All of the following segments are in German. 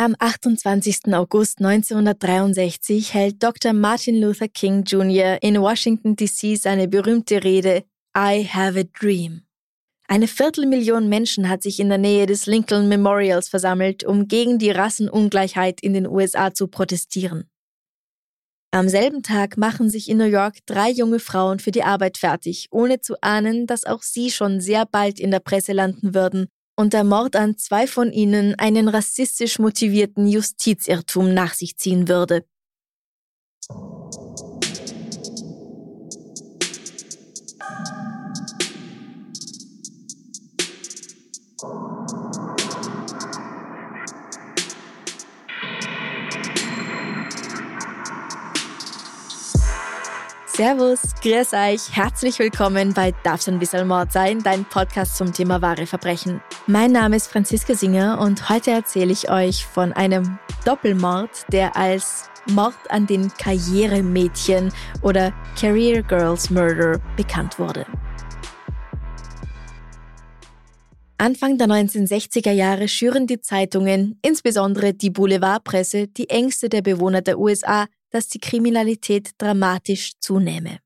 Am 28. August 1963 hält Dr. Martin Luther King Jr. in Washington, D.C. seine berühmte Rede I Have a Dream. Eine Viertelmillion Menschen hat sich in der Nähe des Lincoln Memorials versammelt, um gegen die Rassenungleichheit in den USA zu protestieren. Am selben Tag machen sich in New York drei junge Frauen für die Arbeit fertig, ohne zu ahnen, dass auch sie schon sehr bald in der Presse landen würden und der Mord an zwei von ihnen einen rassistisch motivierten Justizirrtum nach sich ziehen würde. Servus, grüß euch, herzlich willkommen bei Darf's ein bisschen Mord sein, dein Podcast zum Thema wahre Verbrechen. Mein Name ist Franziska Singer und heute erzähle ich euch von einem Doppelmord, der als Mord an den Karrieremädchen oder Career Girls Murder bekannt wurde. Anfang der 1960er Jahre schüren die Zeitungen, insbesondere die Boulevardpresse, die Ängste der Bewohner der USA dass die Kriminalität dramatisch zunehme.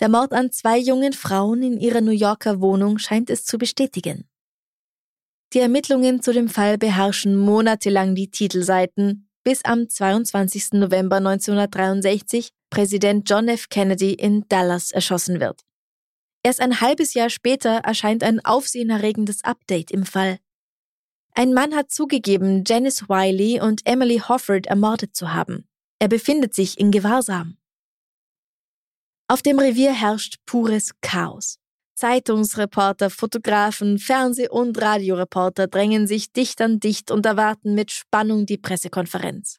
Der Mord an zwei jungen Frauen in ihrer New Yorker Wohnung scheint es zu bestätigen. Die Ermittlungen zu dem Fall beherrschen monatelang die Titelseiten, bis am 22. November 1963 Präsident John F. Kennedy in Dallas erschossen wird. Erst ein halbes Jahr später erscheint ein aufsehenerregendes Update im Fall. Ein Mann hat zugegeben, Janice Wiley und Emily Hofford ermordet zu haben. Er befindet sich in Gewahrsam. Auf dem Revier herrscht pures Chaos. Zeitungsreporter, Fotografen, Fernseh- und Radioreporter drängen sich dicht an dicht und erwarten mit Spannung die Pressekonferenz.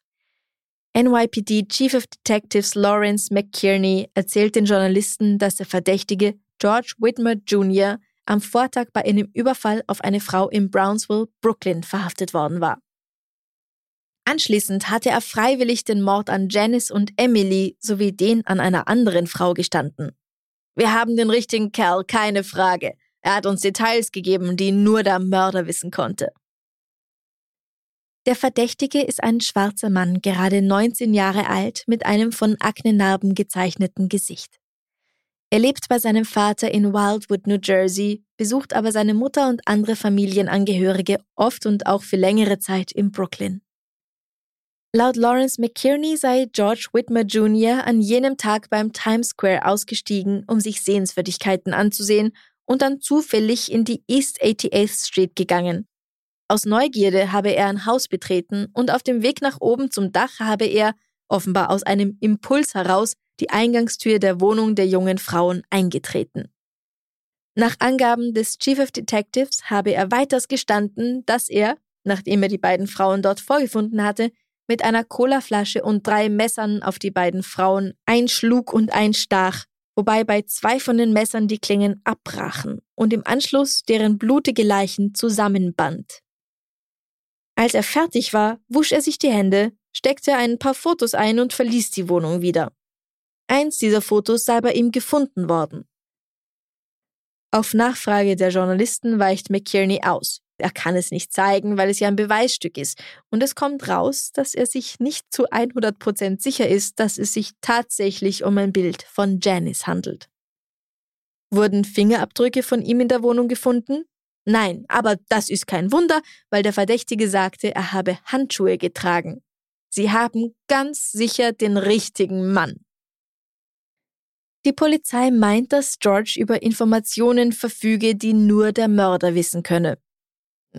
NYPD Chief of Detectives Lawrence McKierney erzählt den Journalisten, dass der Verdächtige George Whitmer Jr. am Vortag bei einem Überfall auf eine Frau in Brownsville, Brooklyn, verhaftet worden war. Anschließend hatte er freiwillig den Mord an Janice und Emily sowie den an einer anderen Frau gestanden. Wir haben den richtigen Kerl, keine Frage. Er hat uns Details gegeben, die nur der Mörder wissen konnte. Der Verdächtige ist ein schwarzer Mann, gerade 19 Jahre alt, mit einem von Aknenarben gezeichneten Gesicht. Er lebt bei seinem Vater in Wildwood, New Jersey, besucht aber seine Mutter und andere Familienangehörige oft und auch für längere Zeit in Brooklyn. Laut Lawrence McKierney sei George Whitmer Jr. an jenem Tag beim Times Square ausgestiegen, um sich Sehenswürdigkeiten anzusehen und dann zufällig in die East 88th Street gegangen. Aus Neugierde habe er ein Haus betreten und auf dem Weg nach oben zum Dach habe er, offenbar aus einem Impuls heraus, die Eingangstür der Wohnung der jungen Frauen eingetreten. Nach Angaben des Chief of Detectives habe er weiters gestanden, dass er, nachdem er die beiden Frauen dort vorgefunden hatte, mit einer Colaflasche und drei Messern auf die beiden Frauen einschlug und einstach, wobei bei zwei von den Messern die Klingen abbrachen und im Anschluss deren blutige Leichen zusammenband. Als er fertig war, wusch er sich die Hände, steckte ein paar Fotos ein und verließ die Wohnung wieder. Eins dieser Fotos sei bei ihm gefunden worden. Auf Nachfrage der Journalisten weicht McKierney aus. Er kann es nicht zeigen, weil es ja ein Beweisstück ist. Und es kommt raus, dass er sich nicht zu 100% sicher ist, dass es sich tatsächlich um ein Bild von Janice handelt. Wurden Fingerabdrücke von ihm in der Wohnung gefunden? Nein, aber das ist kein Wunder, weil der Verdächtige sagte, er habe Handschuhe getragen. Sie haben ganz sicher den richtigen Mann. Die Polizei meint, dass George über Informationen verfüge, die nur der Mörder wissen könne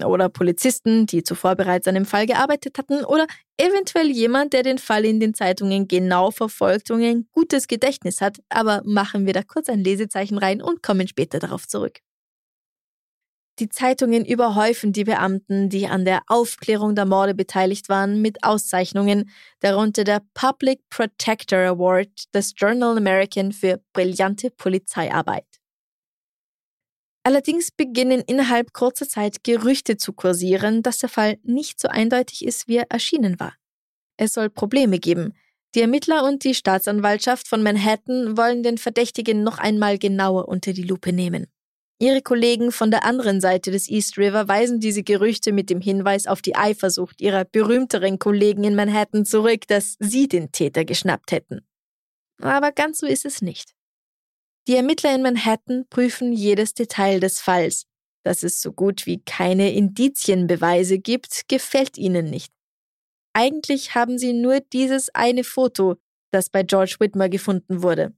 oder Polizisten, die zuvor bereits an dem Fall gearbeitet hatten oder eventuell jemand, der den Fall in den Zeitungen genau verfolgt und ein gutes Gedächtnis hat, aber machen wir da kurz ein Lesezeichen rein und kommen später darauf zurück. Die Zeitungen überhäufen die Beamten, die an der Aufklärung der Morde beteiligt waren, mit Auszeichnungen, darunter der Public Protector Award des Journal American für brillante Polizeiarbeit. Allerdings beginnen innerhalb kurzer Zeit Gerüchte zu kursieren, dass der Fall nicht so eindeutig ist, wie er erschienen war. Es soll Probleme geben. Die Ermittler und die Staatsanwaltschaft von Manhattan wollen den Verdächtigen noch einmal genauer unter die Lupe nehmen. Ihre Kollegen von der anderen Seite des East River weisen diese Gerüchte mit dem Hinweis auf die Eifersucht ihrer berühmteren Kollegen in Manhattan zurück, dass sie den Täter geschnappt hätten. Aber ganz so ist es nicht. Die Ermittler in Manhattan prüfen jedes Detail des Falls. Dass es so gut wie keine Indizienbeweise gibt, gefällt ihnen nicht. Eigentlich haben sie nur dieses eine Foto, das bei George Whitmer gefunden wurde.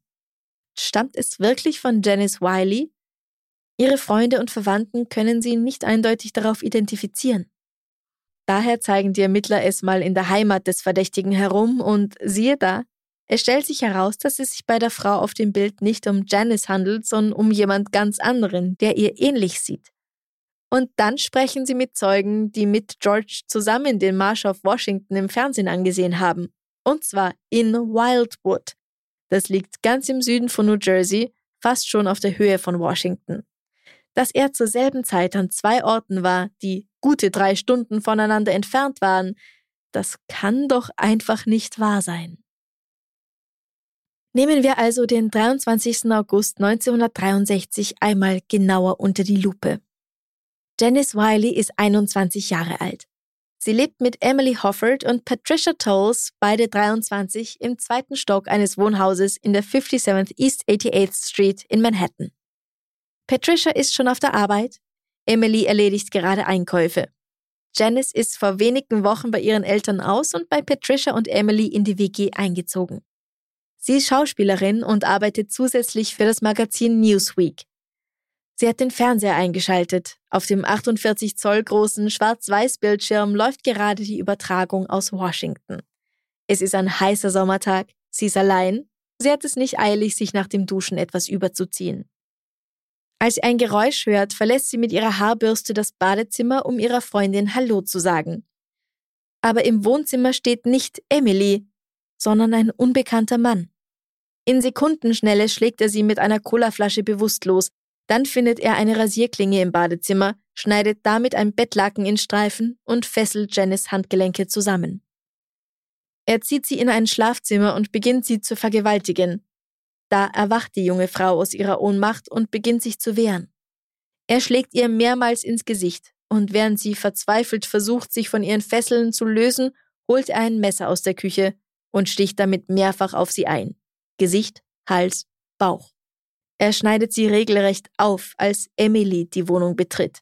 Stammt es wirklich von Janice Wiley? Ihre Freunde und Verwandten können sie nicht eindeutig darauf identifizieren. Daher zeigen die Ermittler es mal in der Heimat des Verdächtigen herum und siehe da, es stellt sich heraus, dass es sich bei der Frau auf dem Bild nicht um Janice handelt, sondern um jemand ganz anderen, der ihr ähnlich sieht. Und dann sprechen sie mit Zeugen, die mit George zusammen den Marsch auf Washington im Fernsehen angesehen haben. Und zwar in Wildwood. Das liegt ganz im Süden von New Jersey, fast schon auf der Höhe von Washington dass er zur selben Zeit an zwei Orten war, die gute drei Stunden voneinander entfernt waren, das kann doch einfach nicht wahr sein. Nehmen wir also den 23. August 1963 einmal genauer unter die Lupe. Janice Wiley ist 21 Jahre alt. Sie lebt mit Emily Hofford und Patricia Tolles, beide 23, im zweiten Stock eines Wohnhauses in der 57th East 88th Street in Manhattan. Patricia ist schon auf der Arbeit. Emily erledigt gerade Einkäufe. Janice ist vor wenigen Wochen bei ihren Eltern aus und bei Patricia und Emily in die WG eingezogen. Sie ist Schauspielerin und arbeitet zusätzlich für das Magazin Newsweek. Sie hat den Fernseher eingeschaltet. Auf dem 48 Zoll großen Schwarz-Weiß-Bildschirm läuft gerade die Übertragung aus Washington. Es ist ein heißer Sommertag. Sie ist allein. Sie hat es nicht eilig, sich nach dem Duschen etwas überzuziehen. Als sie ein Geräusch hört, verlässt sie mit ihrer Haarbürste das Badezimmer, um ihrer Freundin Hallo zu sagen. Aber im Wohnzimmer steht nicht Emily, sondern ein unbekannter Mann. In Sekundenschnelle schlägt er sie mit einer Colaflasche bewusstlos, dann findet er eine Rasierklinge im Badezimmer, schneidet damit ein Bettlaken in Streifen und fesselt Janice Handgelenke zusammen. Er zieht sie in ein Schlafzimmer und beginnt sie zu vergewaltigen. Da erwacht die junge Frau aus ihrer Ohnmacht und beginnt sich zu wehren. Er schlägt ihr mehrmals ins Gesicht, und während sie verzweifelt versucht, sich von ihren Fesseln zu lösen, holt er ein Messer aus der Küche und sticht damit mehrfach auf sie ein. Gesicht, Hals, Bauch. Er schneidet sie regelrecht auf, als Emily die Wohnung betritt.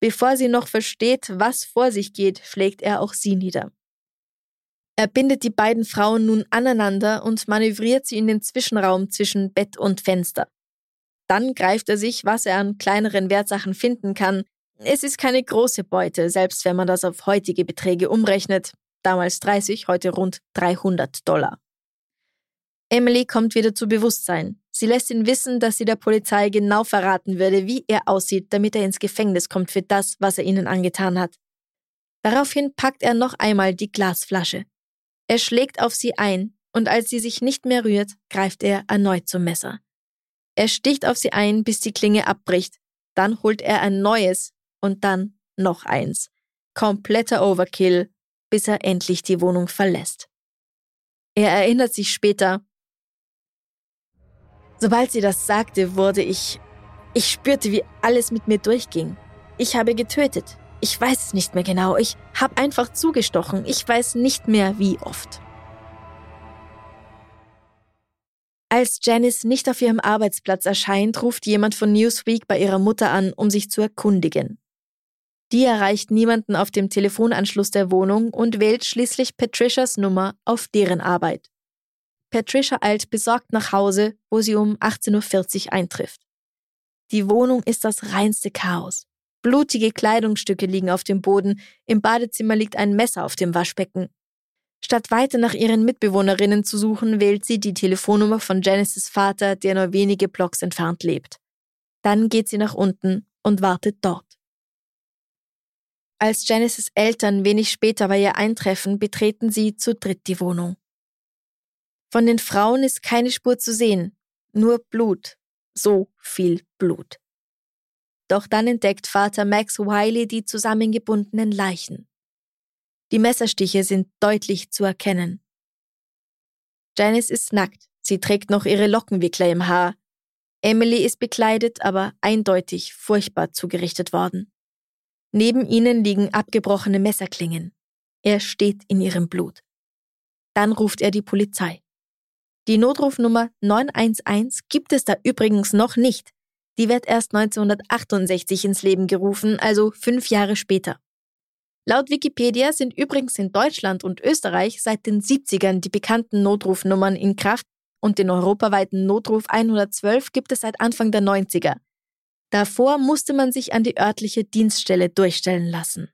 Bevor sie noch versteht, was vor sich geht, schlägt er auch sie nieder. Er bindet die beiden Frauen nun aneinander und manövriert sie in den Zwischenraum zwischen Bett und Fenster. Dann greift er sich, was er an kleineren Wertsachen finden kann. Es ist keine große Beute, selbst wenn man das auf heutige Beträge umrechnet. Damals 30, heute rund 300 Dollar. Emily kommt wieder zu Bewusstsein. Sie lässt ihn wissen, dass sie der Polizei genau verraten würde, wie er aussieht, damit er ins Gefängnis kommt für das, was er ihnen angetan hat. Daraufhin packt er noch einmal die Glasflasche. Er schlägt auf sie ein, und als sie sich nicht mehr rührt, greift er erneut zum Messer. Er sticht auf sie ein, bis die Klinge abbricht, dann holt er ein neues und dann noch eins. Kompletter Overkill, bis er endlich die Wohnung verlässt. Er erinnert sich später. Sobald sie das sagte, wurde ich. Ich spürte, wie alles mit mir durchging. Ich habe getötet. Ich weiß es nicht mehr genau. Ich habe einfach zugestochen. Ich weiß nicht mehr, wie oft. Als Janice nicht auf ihrem Arbeitsplatz erscheint, ruft jemand von Newsweek bei ihrer Mutter an, um sich zu erkundigen. Die erreicht niemanden auf dem Telefonanschluss der Wohnung und wählt schließlich Patricias Nummer auf deren Arbeit. Patricia eilt besorgt nach Hause, wo sie um 18.40 Uhr eintrifft. Die Wohnung ist das reinste Chaos. Blutige Kleidungsstücke liegen auf dem Boden, im Badezimmer liegt ein Messer auf dem Waschbecken. Statt weiter nach ihren Mitbewohnerinnen zu suchen, wählt sie die Telefonnummer von Janices Vater, der nur wenige Blocks entfernt lebt. Dann geht sie nach unten, und wartet dort. Als Janices Eltern wenig später bei ihr eintreffen, betreten sie zu dritt die Wohnung. Von den Frauen ist keine Spur zu sehen, nur Blut, so viel Blut. Doch dann entdeckt Vater Max Wiley die zusammengebundenen Leichen. Die Messerstiche sind deutlich zu erkennen. Janice ist nackt, sie trägt noch ihre Lockenwickler im Haar. Emily ist bekleidet, aber eindeutig furchtbar zugerichtet worden. Neben ihnen liegen abgebrochene Messerklingen. Er steht in ihrem Blut. Dann ruft er die Polizei. Die Notrufnummer 911 gibt es da übrigens noch nicht. Die wird erst 1968 ins Leben gerufen, also fünf Jahre später. Laut Wikipedia sind übrigens in Deutschland und Österreich seit den 70ern die bekannten Notrufnummern in Kraft und den europaweiten Notruf 112 gibt es seit Anfang der 90er. Davor musste man sich an die örtliche Dienststelle durchstellen lassen.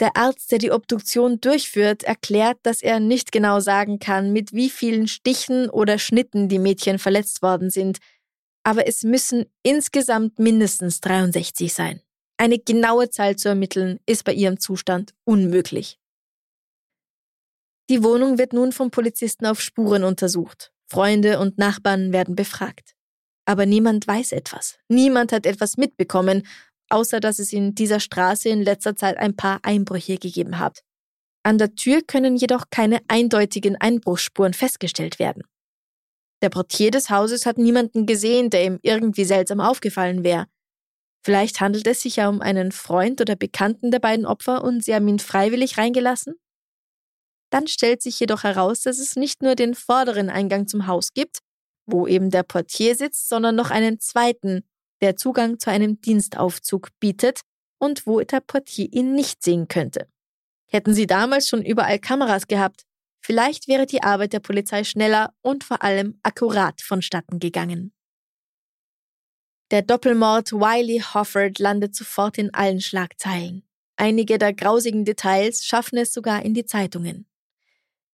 Der Arzt, der die Obduktion durchführt, erklärt, dass er nicht genau sagen kann, mit wie vielen Stichen oder Schnitten die Mädchen verletzt worden sind, aber es müssen insgesamt mindestens 63 sein. Eine genaue Zahl zu ermitteln, ist bei ihrem Zustand unmöglich. Die Wohnung wird nun vom Polizisten auf Spuren untersucht. Freunde und Nachbarn werden befragt. Aber niemand weiß etwas. Niemand hat etwas mitbekommen, außer dass es in dieser Straße in letzter Zeit ein paar Einbrüche gegeben hat. An der Tür können jedoch keine eindeutigen Einbruchsspuren festgestellt werden. Der Portier des Hauses hat niemanden gesehen, der ihm irgendwie seltsam aufgefallen wäre. Vielleicht handelt es sich ja um einen Freund oder Bekannten der beiden Opfer und sie haben ihn freiwillig reingelassen? Dann stellt sich jedoch heraus, dass es nicht nur den vorderen Eingang zum Haus gibt, wo eben der Portier sitzt, sondern noch einen zweiten, der Zugang zu einem Dienstaufzug bietet und wo der Portier ihn nicht sehen könnte. Hätten sie damals schon überall Kameras gehabt, vielleicht wäre die Arbeit der Polizei schneller und vor allem akkurat vonstatten gegangen. Der Doppelmord Wiley Hofford landet sofort in allen Schlagzeilen. Einige der grausigen Details schaffen es sogar in die Zeitungen.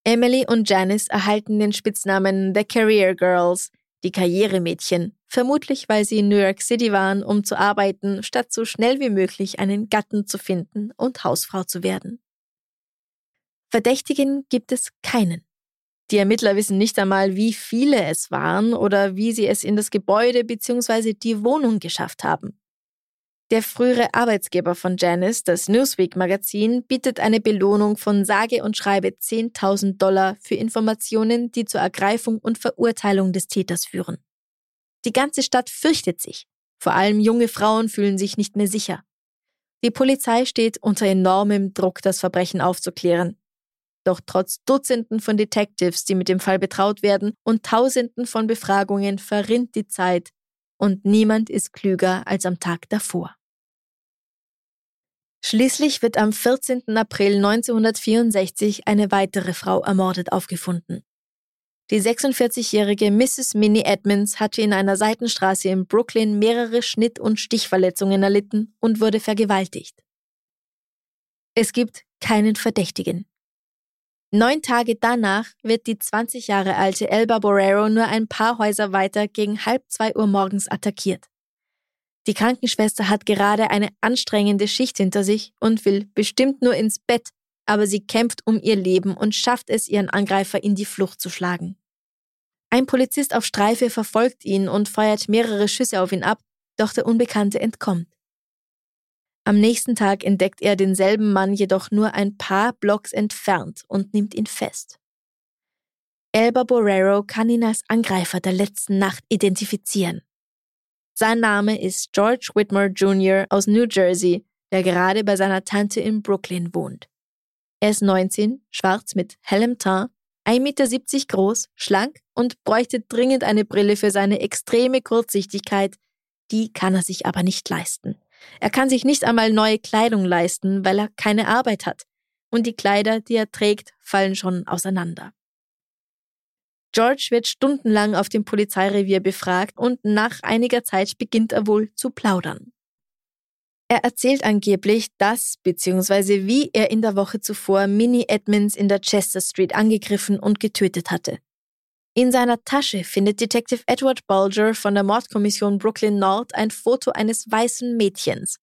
Emily und Janice erhalten den Spitznamen The Career Girls, die Karrieremädchen, vermutlich weil sie in New York City waren, um zu arbeiten, statt so schnell wie möglich einen Gatten zu finden und Hausfrau zu werden. Verdächtigen gibt es keinen. Die Ermittler wissen nicht einmal, wie viele es waren oder wie sie es in das Gebäude bzw. die Wohnung geschafft haben. Der frühere Arbeitsgeber von Janice, das Newsweek-Magazin, bietet eine Belohnung von sage und schreibe 10.000 Dollar für Informationen, die zur Ergreifung und Verurteilung des Täters führen. Die ganze Stadt fürchtet sich. Vor allem junge Frauen fühlen sich nicht mehr sicher. Die Polizei steht unter enormem Druck, das Verbrechen aufzuklären. Doch trotz Dutzenden von Detectives, die mit dem Fall betraut werden, und Tausenden von Befragungen verrinnt die Zeit und niemand ist klüger als am Tag davor. Schließlich wird am 14. April 1964 eine weitere Frau ermordet aufgefunden. Die 46-jährige Mrs. Minnie Edmonds hatte in einer Seitenstraße in Brooklyn mehrere Schnitt- und Stichverletzungen erlitten und wurde vergewaltigt. Es gibt keinen Verdächtigen. Neun Tage danach wird die 20 Jahre alte Elba Borrero nur ein paar Häuser weiter gegen halb zwei Uhr morgens attackiert. Die Krankenschwester hat gerade eine anstrengende Schicht hinter sich und will bestimmt nur ins Bett, aber sie kämpft um ihr Leben und schafft es, ihren Angreifer in die Flucht zu schlagen. Ein Polizist auf Streife verfolgt ihn und feuert mehrere Schüsse auf ihn ab, doch der Unbekannte entkommt. Am nächsten Tag entdeckt er denselben Mann jedoch nur ein paar Blocks entfernt und nimmt ihn fest. Elba Borrero kann ihn als Angreifer der letzten Nacht identifizieren. Sein Name ist George Whitmore Jr. aus New Jersey, der gerade bei seiner Tante in Brooklyn wohnt. Er ist 19, schwarz mit hellem Teint, 1,70 Meter groß, schlank und bräuchte dringend eine Brille für seine extreme Kurzsichtigkeit. Die kann er sich aber nicht leisten. Er kann sich nicht einmal neue Kleidung leisten, weil er keine Arbeit hat. Und die Kleider, die er trägt, fallen schon auseinander. George wird stundenlang auf dem Polizeirevier befragt und nach einiger Zeit beginnt er wohl zu plaudern. Er erzählt angeblich, dass bzw. wie er in der Woche zuvor Minnie Edmonds in der Chester Street angegriffen und getötet hatte. In seiner Tasche findet Detective Edward Bulger von der Mordkommission Brooklyn Nord ein Foto eines weißen Mädchens.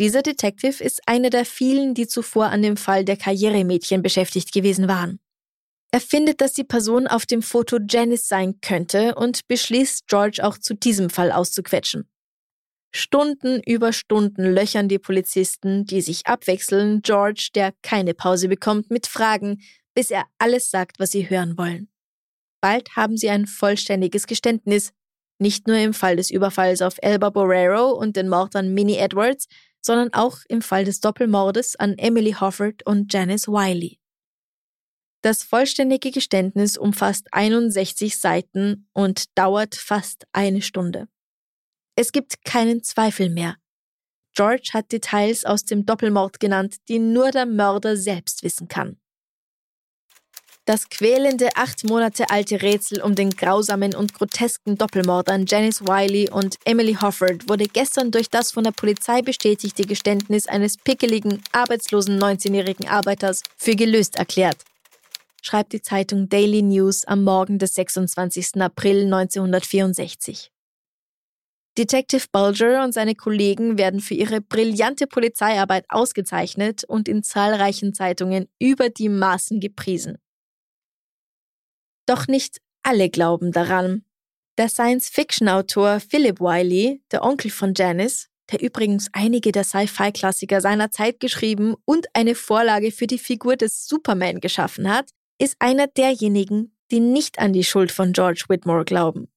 Dieser Detective ist einer der vielen, die zuvor an dem Fall der Karrieremädchen beschäftigt gewesen waren. Er findet, dass die Person auf dem Foto Janice sein könnte und beschließt, George auch zu diesem Fall auszuquetschen. Stunden über Stunden löchern die Polizisten, die sich abwechseln, George, der keine Pause bekommt, mit Fragen, bis er alles sagt, was sie hören wollen. Bald haben sie ein vollständiges Geständnis, nicht nur im Fall des Überfalls auf Elba Borrero und den Mord an Minnie Edwards, sondern auch im Fall des Doppelmordes an Emily Hofford und Janice Wiley. Das vollständige Geständnis umfasst 61 Seiten und dauert fast eine Stunde. Es gibt keinen Zweifel mehr. George hat Details aus dem Doppelmord genannt, die nur der Mörder selbst wissen kann. Das quälende acht Monate alte Rätsel um den grausamen und grotesken Doppelmord an Janice Wiley und Emily Hofford wurde gestern durch das von der Polizei bestätigte Geständnis eines pickeligen, arbeitslosen 19-jährigen Arbeiters für gelöst erklärt, schreibt die Zeitung Daily News am Morgen des 26. April 1964. Detective Bulger und seine Kollegen werden für ihre brillante Polizeiarbeit ausgezeichnet und in zahlreichen Zeitungen über die Maßen gepriesen. Doch nicht alle glauben daran. Der Science-Fiction-Autor Philip Wiley, der Onkel von Janice, der übrigens einige der Sci-Fi-Klassiker seiner Zeit geschrieben und eine Vorlage für die Figur des Superman geschaffen hat, ist einer derjenigen, die nicht an die Schuld von George Whitmore glauben.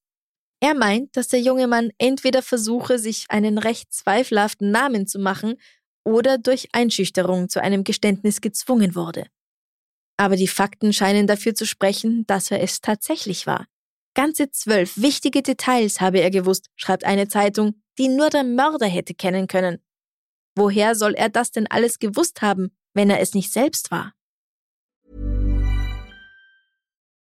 Er meint, dass der junge Mann entweder versuche, sich einen recht zweifelhaften Namen zu machen oder durch Einschüchterung zu einem Geständnis gezwungen wurde. Aber die Fakten scheinen dafür zu sprechen, dass er es tatsächlich war. Ganze zwölf wichtige Details habe er gewusst, schreibt eine Zeitung, die nur der Mörder hätte kennen können. Woher soll er das denn alles gewusst haben, wenn er es nicht selbst war?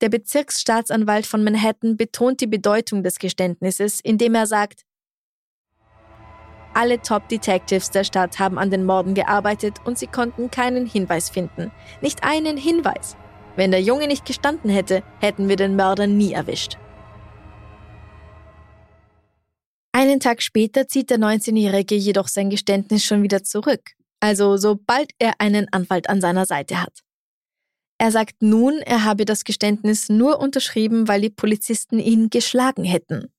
Der Bezirksstaatsanwalt von Manhattan betont die Bedeutung des Geständnisses, indem er sagt, alle Top-Detectives der Stadt haben an den Morden gearbeitet und sie konnten keinen Hinweis finden. Nicht einen Hinweis. Wenn der Junge nicht gestanden hätte, hätten wir den Mörder nie erwischt. Einen Tag später zieht der 19-Jährige jedoch sein Geständnis schon wieder zurück. Also sobald er einen Anwalt an seiner Seite hat. Er sagt nun, er habe das Geständnis nur unterschrieben, weil die Polizisten ihn geschlagen hätten.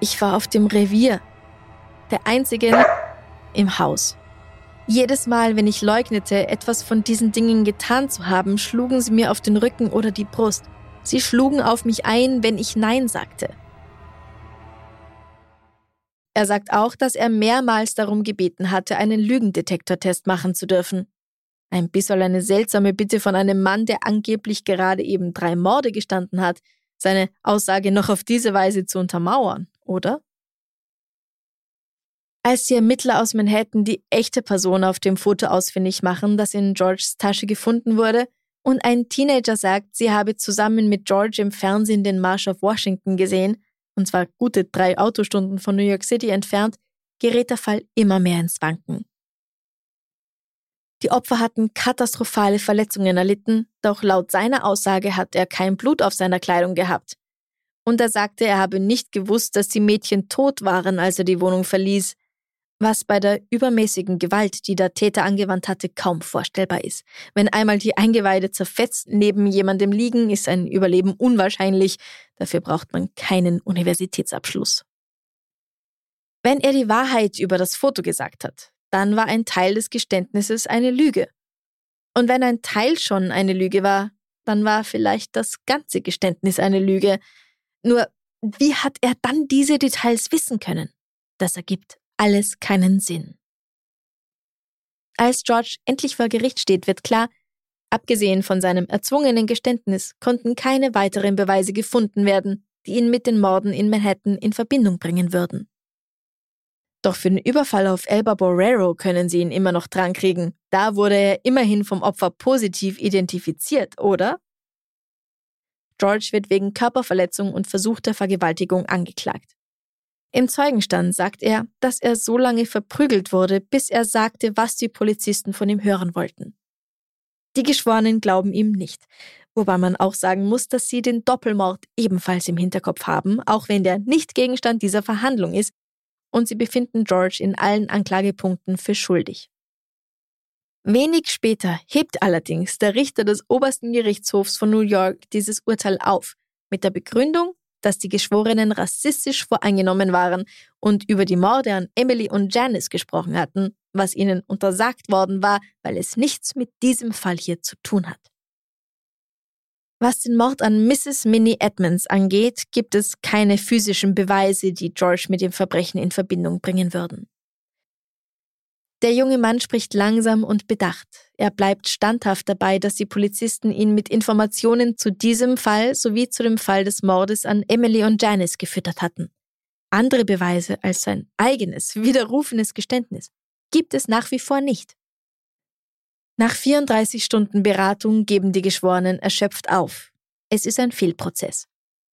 Ich war auf dem Revier, der einzige im Haus. Jedes Mal, wenn ich leugnete, etwas von diesen Dingen getan zu haben, schlugen sie mir auf den Rücken oder die Brust. Sie schlugen auf mich ein, wenn ich Nein sagte. Er sagt auch, dass er mehrmals darum gebeten hatte, einen Lügendetektortest machen zu dürfen. Ein bisschen eine seltsame Bitte von einem Mann, der angeblich gerade eben drei Morde gestanden hat, seine Aussage noch auf diese Weise zu untermauern, oder? Als die Ermittler aus Manhattan die echte Person auf dem Foto ausfindig machen, das in Georges Tasche gefunden wurde, und ein Teenager sagt, sie habe zusammen mit George im Fernsehen den Marsch auf Washington gesehen, und zwar gute drei Autostunden von New York City entfernt, gerät der Fall immer mehr ins Wanken. Die Opfer hatten katastrophale Verletzungen erlitten, doch laut seiner Aussage hat er kein Blut auf seiner Kleidung gehabt. Und er sagte, er habe nicht gewusst, dass die Mädchen tot waren, als er die Wohnung verließ. was bei der übermäßigen Gewalt, die der Täter angewandt hatte, kaum vorstellbar ist. Wenn einmal die Eingeweide zerfetzt neben jemandem liegen, ist ein Überleben unwahrscheinlich. Dafür braucht man keinen Universitätsabschluss. Wenn er die Wahrheit über das Foto gesagt hat, dann war ein Teil des Geständnisses eine Lüge. Und wenn ein Teil schon eine Lüge war, dann war vielleicht das ganze Geständnis eine Lüge. Nur, wie hat er dann diese Details wissen können? Das ergibt alles keinen Sinn. Als George endlich vor Gericht steht, wird klar, abgesehen von seinem erzwungenen Geständnis konnten keine weiteren Beweise gefunden werden, die ihn mit den Morden in Manhattan in Verbindung bringen würden. Doch für den Überfall auf Elba Borrero können sie ihn immer noch drankriegen. Da wurde er immerhin vom Opfer positiv identifiziert, oder? George wird wegen Körperverletzung und versuchter Vergewaltigung angeklagt. Im Zeugenstand sagt er, dass er so lange verprügelt wurde, bis er sagte, was die Polizisten von ihm hören wollten. Die Geschworenen glauben ihm nicht, wobei man auch sagen muss, dass sie den Doppelmord ebenfalls im Hinterkopf haben, auch wenn der nicht Gegenstand dieser Verhandlung ist, und sie befinden George in allen Anklagepunkten für schuldig. Wenig später hebt allerdings der Richter des obersten Gerichtshofs von New York dieses Urteil auf, mit der Begründung, dass die Geschworenen rassistisch voreingenommen waren und über die Morde an Emily und Janice gesprochen hatten, was ihnen untersagt worden war, weil es nichts mit diesem Fall hier zu tun hat. Was den Mord an Mrs. Minnie Edmonds angeht, gibt es keine physischen Beweise, die George mit dem Verbrechen in Verbindung bringen würden. Der junge Mann spricht langsam und bedacht. Er bleibt standhaft dabei, dass die Polizisten ihn mit Informationen zu diesem Fall sowie zu dem Fall des Mordes an Emily und Janice gefüttert hatten. Andere Beweise als sein eigenes, widerrufenes Geständnis gibt es nach wie vor nicht. Nach 34 Stunden Beratung geben die Geschworenen erschöpft auf. Es ist ein Fehlprozess.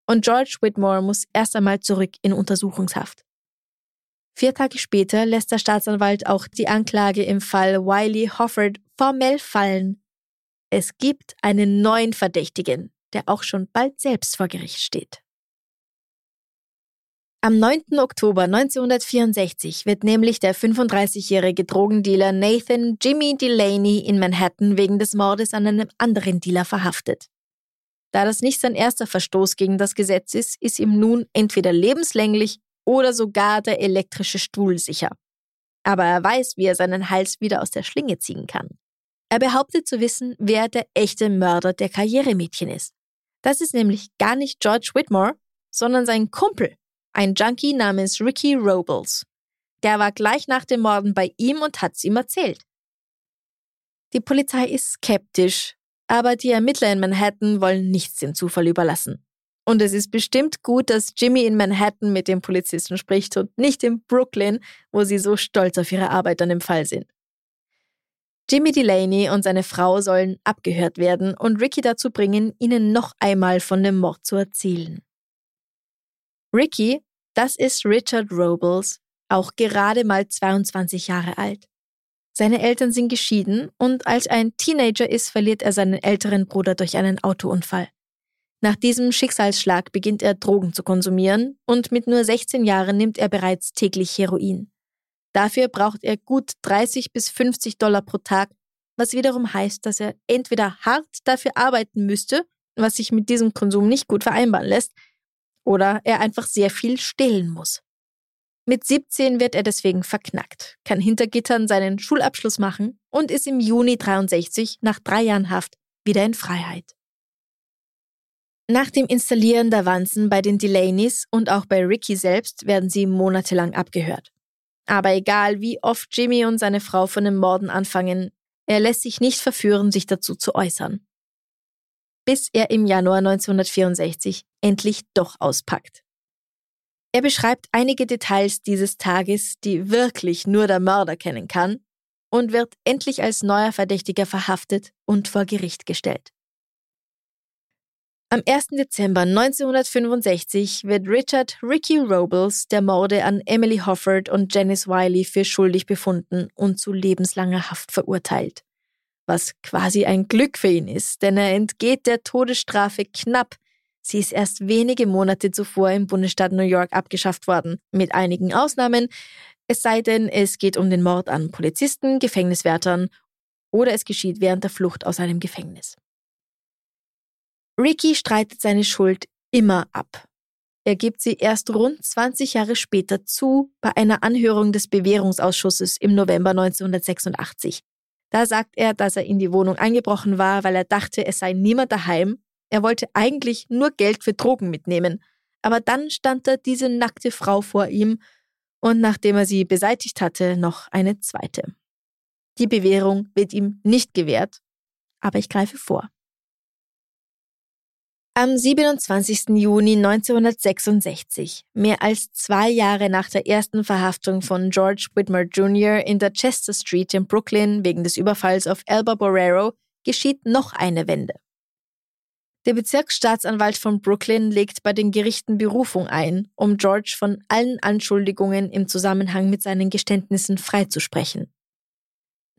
Und George Whitmore muss erst einmal zurück in Untersuchungshaft. Vier Tage später lässt der Staatsanwalt auch die Anklage im Fall Wiley Hofford formell fallen. Es gibt einen neuen Verdächtigen, der auch schon bald selbst vor Gericht steht. Am 9. Oktober 1964 wird nämlich der 35-jährige Drogendealer Nathan Jimmy Delaney in Manhattan wegen des Mordes an einem anderen Dealer verhaftet. Da das nicht sein erster Verstoß gegen das Gesetz ist, ist ihm nun entweder lebenslänglich oder sogar der elektrische Stuhl sicher. Aber er weiß, wie er seinen Hals wieder aus der Schlinge ziehen kann. Er behauptet zu wissen, wer der echte Mörder der Karrieremädchen ist. Das ist nämlich gar nicht George Whitmore, sondern sein Kumpel, ein Junkie namens Ricky Robles. Der war gleich nach dem Morden bei ihm und hat's ihm erzählt. Die Polizei ist skeptisch, aber die Ermittler in Manhattan wollen nichts dem Zufall überlassen. Und es ist bestimmt gut, dass Jimmy in Manhattan mit dem Polizisten spricht und nicht in Brooklyn, wo sie so stolz auf ihre Arbeit an dem Fall sind. Jimmy Delaney und seine Frau sollen abgehört werden und Ricky dazu bringen, ihnen noch einmal von dem Mord zu erzählen. Ricky, das ist Richard Robles, auch gerade mal 22 Jahre alt. Seine Eltern sind geschieden und als ein Teenager ist, verliert er seinen älteren Bruder durch einen Autounfall. Nach diesem Schicksalsschlag beginnt er Drogen zu konsumieren und mit nur 16 Jahren nimmt er bereits täglich Heroin. Dafür braucht er gut 30 bis 50 Dollar pro Tag, was wiederum heißt, dass er entweder hart dafür arbeiten müsste, was sich mit diesem Konsum nicht gut vereinbaren lässt, oder er einfach sehr viel stehlen muss. Mit 17 wird er deswegen verknackt, kann hinter Gittern seinen Schulabschluss machen und ist im Juni 63 nach drei Jahren Haft wieder in Freiheit. Nach dem Installieren der Wanzen bei den Delaneys und auch bei Ricky selbst werden sie monatelang abgehört. Aber egal, wie oft Jimmy und seine Frau von den Morden anfangen, er lässt sich nicht verführen, sich dazu zu äußern. Bis er im Januar 1964 endlich doch auspackt. Er beschreibt einige Details dieses Tages, die wirklich nur der Mörder kennen kann, und wird endlich als neuer Verdächtiger verhaftet und vor Gericht gestellt. Am 1. Dezember 1965 wird Richard Ricky Robles der Morde an Emily Hofford und Janice Wiley für schuldig befunden und zu lebenslanger Haft verurteilt. Was quasi ein Glück für ihn ist, denn er entgeht der Todesstrafe knapp. Sie ist erst wenige Monate zuvor im Bundesstaat New York abgeschafft worden, mit einigen Ausnahmen, Es sei denn, es geht um den Mord an Polizisten, Gefängniswärtern oder es geschieht während der Flucht aus einem Gefängnis. Ricky streitet seine Schuld immer ab. Er gibt sie erst rund 20 Jahre später zu bei einer Anhörung des Bewährungsausschusses im November 1986. Da sagt er, dass er in die Wohnung eingebrochen war, weil er dachte, es sei niemand daheim. Er wollte eigentlich nur Geld für Drogen mitnehmen. Aber dann stand da diese nackte Frau vor ihm und nachdem er sie beseitigt hatte, noch eine zweite. Die Bewährung wird ihm nicht gewährt, aber ich greife vor. Am 27. Juni 1966, mehr als zwei Jahre nach der ersten Verhaftung von George Whitmer Jr. in der Chester Street in Brooklyn wegen des Überfalls auf Elba Borrero, geschieht noch eine Wende. Der Bezirksstaatsanwalt von Brooklyn legt bei den Gerichten Berufung ein, um George von allen Anschuldigungen im Zusammenhang mit seinen Geständnissen freizusprechen.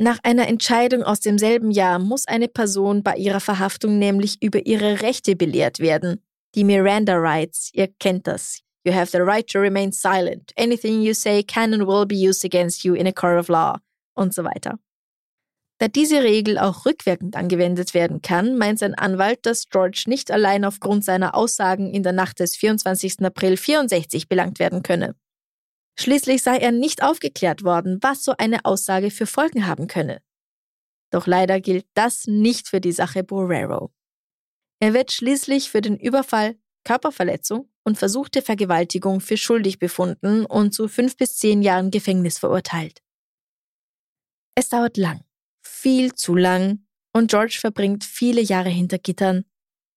Nach einer Entscheidung aus demselben Jahr muss eine Person bei ihrer Verhaftung nämlich über ihre Rechte belehrt werden. Die Miranda Rights, ihr kennt das. You have the right to remain silent. Anything you say can and will be used against you in a court of law und so weiter. Da diese Regel auch rückwirkend angewendet werden kann, meint sein Anwalt, dass George nicht allein aufgrund seiner Aussagen in der Nacht des 24. April 64 belangt werden könne. Schließlich sei er nicht aufgeklärt worden, was so eine Aussage für Folgen haben könne. Doch leider gilt das nicht für die Sache Borrero. Er wird schließlich für den Überfall, Körperverletzung und versuchte Vergewaltigung für schuldig befunden und zu fünf bis zehn Jahren Gefängnis verurteilt. Es dauert lang, viel zu lang, und George verbringt viele Jahre hinter Gittern,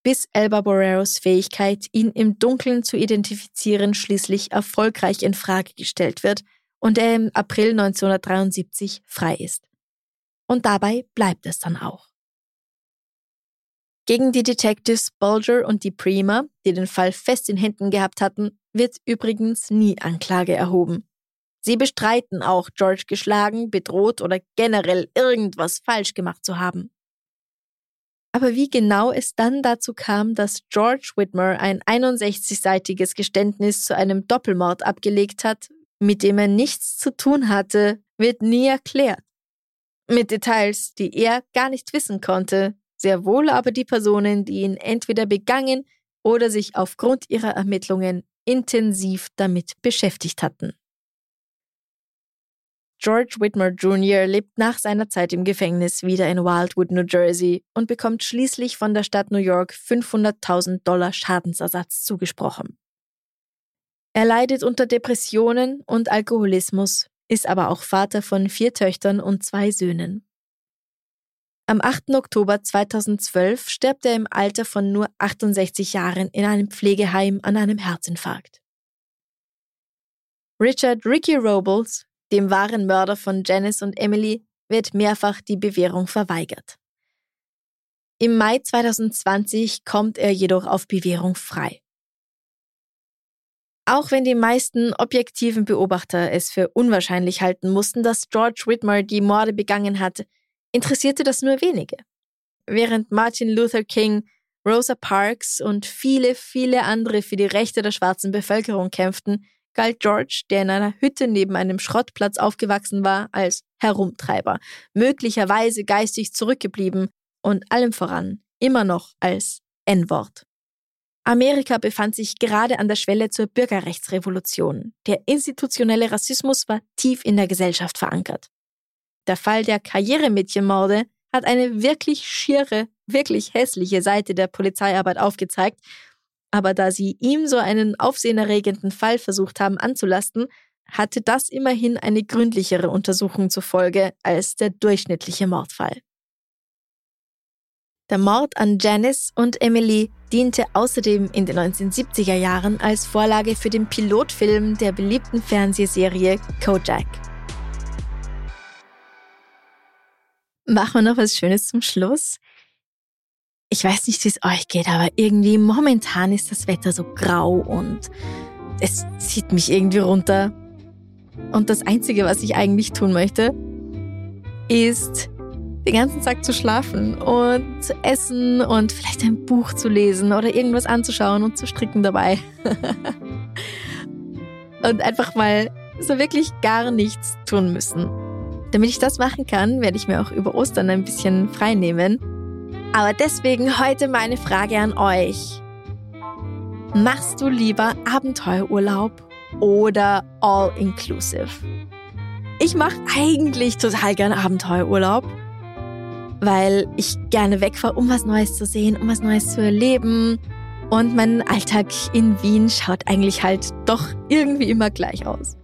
bis Elba Borreros Fähigkeit, ihn im Dunkeln zu identifizieren, schließlich erfolgreich in Frage gestellt wird und er im April 1973 frei ist. Und dabei bleibt es dann auch. Gegen die Detectives Bulger und die Prima, die den Fall fest in Händen gehabt hatten, wird übrigens nie Anklage erhoben. Sie bestreiten auch, George geschlagen, bedroht oder generell irgendwas falsch gemacht zu haben. Aber wie genau es dann dazu kam, dass George Whitmer ein 61-seitiges Geständnis zu einem Doppelmord abgelegt hat, mit dem er nichts zu tun hatte, wird nie erklärt. Mit Details, die er gar nicht wissen konnte, sehr wohl aber die Personen, die ihn entweder begangen oder sich aufgrund ihrer Ermittlungen intensiv damit beschäftigt hatten. George Whitmer Jr. lebt nach seiner Zeit im Gefängnis wieder in Wildwood, New Jersey und bekommt schließlich von der Stadt New York 500.000 Dollar Schadensersatz zugesprochen. Er leidet unter Depressionen und Alkoholismus, ist aber auch Vater von vier Töchtern und zwei Söhnen. Am 8. Oktober 2012 stirbt er im Alter von nur 68 Jahren in einem Pflegeheim an einem Herzinfarkt. Richard Ricky Robles dem wahren Mörder von Janice und Emily wird mehrfach die Bewährung verweigert. Im Mai 2020 kommt er jedoch auf Bewährung frei. Auch wenn die meisten objektiven Beobachter es für unwahrscheinlich halten mussten, dass George Whitmer die Morde begangen hat, interessierte das nur wenige. Während Martin Luther King, Rosa Parks und viele, viele andere für die Rechte der schwarzen Bevölkerung kämpften, galt George, der in einer Hütte neben einem Schrottplatz aufgewachsen war, als Herumtreiber, möglicherweise geistig zurückgeblieben und allem voran immer noch als N-Wort. Amerika befand sich gerade an der Schwelle zur Bürgerrechtsrevolution. Der institutionelle Rassismus war tief in der Gesellschaft verankert. Der Fall der Karrieremädchenmorde hat eine wirklich schiere, wirklich hässliche Seite der Polizeiarbeit aufgezeigt aber da sie ihm so einen aufsehenerregenden Fall versucht haben anzulasten, hatte das immerhin eine gründlichere Untersuchung zur Folge als der durchschnittliche Mordfall. Der Mord an Janice und Emily diente außerdem in den 1970er Jahren als Vorlage für den Pilotfilm der beliebten Fernsehserie Kojak. Machen wir noch was Schönes zum Schluss? Ich weiß nicht, wie es euch geht, aber irgendwie momentan ist das Wetter so grau und es zieht mich irgendwie runter. Und das Einzige, was ich eigentlich tun möchte, ist den ganzen Tag zu schlafen und zu essen und vielleicht ein Buch zu lesen oder irgendwas anzuschauen und zu stricken dabei. und einfach mal so wirklich gar nichts tun müssen. Damit ich das machen kann, werde ich mir auch über Ostern ein bisschen frei nehmen. Aber deswegen heute meine Frage an euch. Machst du lieber Abenteuerurlaub oder All-Inclusive? Ich mache eigentlich total gerne Abenteuerurlaub, weil ich gerne wegfahre, um was Neues zu sehen, um was Neues zu erleben. Und mein Alltag in Wien schaut eigentlich halt doch irgendwie immer gleich aus.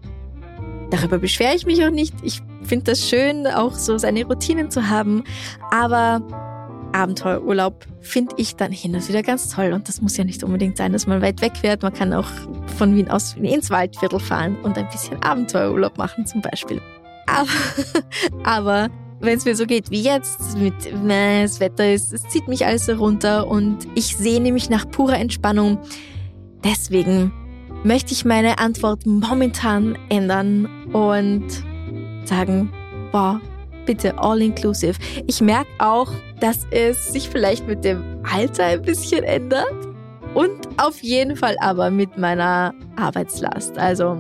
Darüber beschwere ich mich auch nicht. Ich finde das schön, auch so seine Routinen zu haben. Aber Abenteuerurlaub finde ich dann hin und wieder ganz toll. Und das muss ja nicht unbedingt sein, dass man weit weg fährt. Man kann auch von Wien aus ins Waldviertel fahren und ein bisschen Abenteuerurlaub machen zum Beispiel. Aber, aber wenn es mir so geht wie jetzt, mit äh, das Wetter ist, es zieht mich alles runter und ich sehne mich nach purer Entspannung. Deswegen möchte ich meine Antwort momentan ändern und sagen, boah, bitte all inclusive. Ich merke auch, dass es sich vielleicht mit dem Alter ein bisschen ändert und auf jeden Fall aber mit meiner Arbeitslast. Also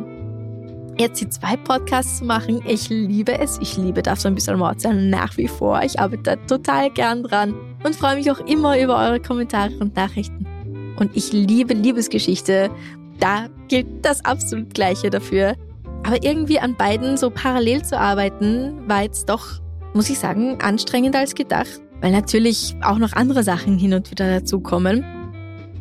jetzt die zwei Podcasts zu machen, ich liebe es. Ich liebe das so ein bisschen Mord sein nach wie vor. Ich arbeite da total gern dran und freue mich auch immer über eure Kommentare und Nachrichten. Und ich liebe Liebesgeschichte. Da gilt das absolut Gleiche dafür. Aber irgendwie an beiden so parallel zu arbeiten, war jetzt doch, muss ich sagen, anstrengender als gedacht, weil natürlich auch noch andere Sachen hin und wieder dazukommen.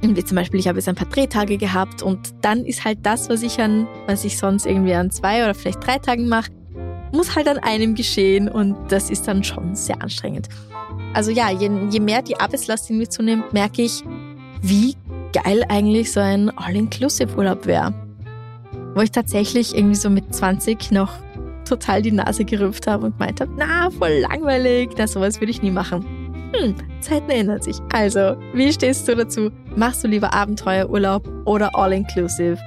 Wie zum Beispiel, ich habe jetzt ein paar Drehtage gehabt und dann ist halt das, was ich an, was ich sonst irgendwie an zwei oder vielleicht drei Tagen mache, muss halt an einem geschehen und das ist dann schon sehr anstrengend. Also ja, je, je mehr die Arbeitslast in mir zunimmt, merke ich, wie geil eigentlich so ein All-Inclusive-Urlaub wäre wo ich tatsächlich irgendwie so mit 20 noch total die Nase gerümpft habe und meinte, na, voll langweilig, na, sowas würde ich nie machen. Hm, Zeiten ändern sich. Also, wie stehst du dazu? Machst du lieber Abenteuerurlaub oder All-Inclusive?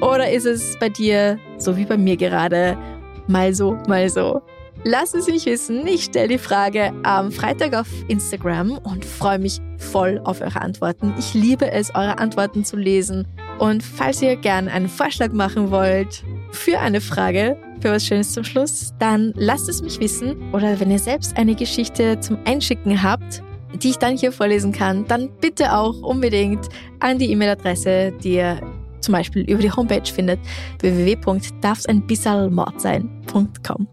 Oder ist es bei dir, so wie bei mir gerade, mal so, mal so? Lass es mich wissen. Ich stelle die Frage am Freitag auf Instagram und freue mich voll auf eure Antworten. Ich liebe es, eure Antworten zu lesen. Und falls ihr gerne einen Vorschlag machen wollt für eine Frage, für was Schönes zum Schluss, dann lasst es mich wissen. Oder wenn ihr selbst eine Geschichte zum Einschicken habt, die ich dann hier vorlesen kann, dann bitte auch unbedingt an die E-Mail-Adresse, die ihr zum Beispiel über die Homepage findet, www.darfseinbissalmordsein.com.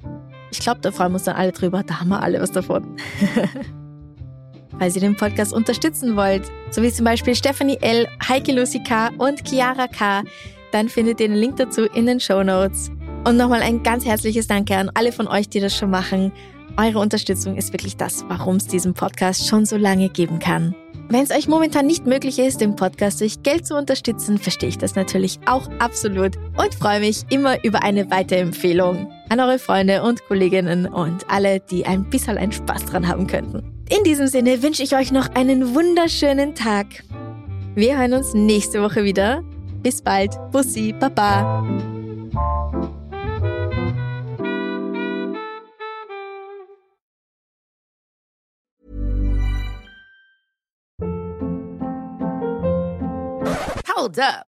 Ich glaube, da freuen wir uns dann alle drüber. Da haben wir alle was davon. Falls ihr den Podcast unterstützen wollt, so wie zum Beispiel Stephanie L., Heike Lucy K. und Chiara K., dann findet ihr den Link dazu in den Show Notes. Und nochmal ein ganz herzliches Danke an alle von euch, die das schon machen. Eure Unterstützung ist wirklich das, warum es diesen Podcast schon so lange geben kann. Wenn es euch momentan nicht möglich ist, den Podcast durch Geld zu unterstützen, verstehe ich das natürlich auch absolut und freue mich immer über eine Weiterempfehlung an eure Freunde und Kolleginnen und alle, die ein bisschen einen Spaß dran haben könnten. In diesem Sinne wünsche ich euch noch einen wunderschönen Tag. Wir hören uns nächste Woche wieder. Bis bald. Bussi, Baba. Hold up.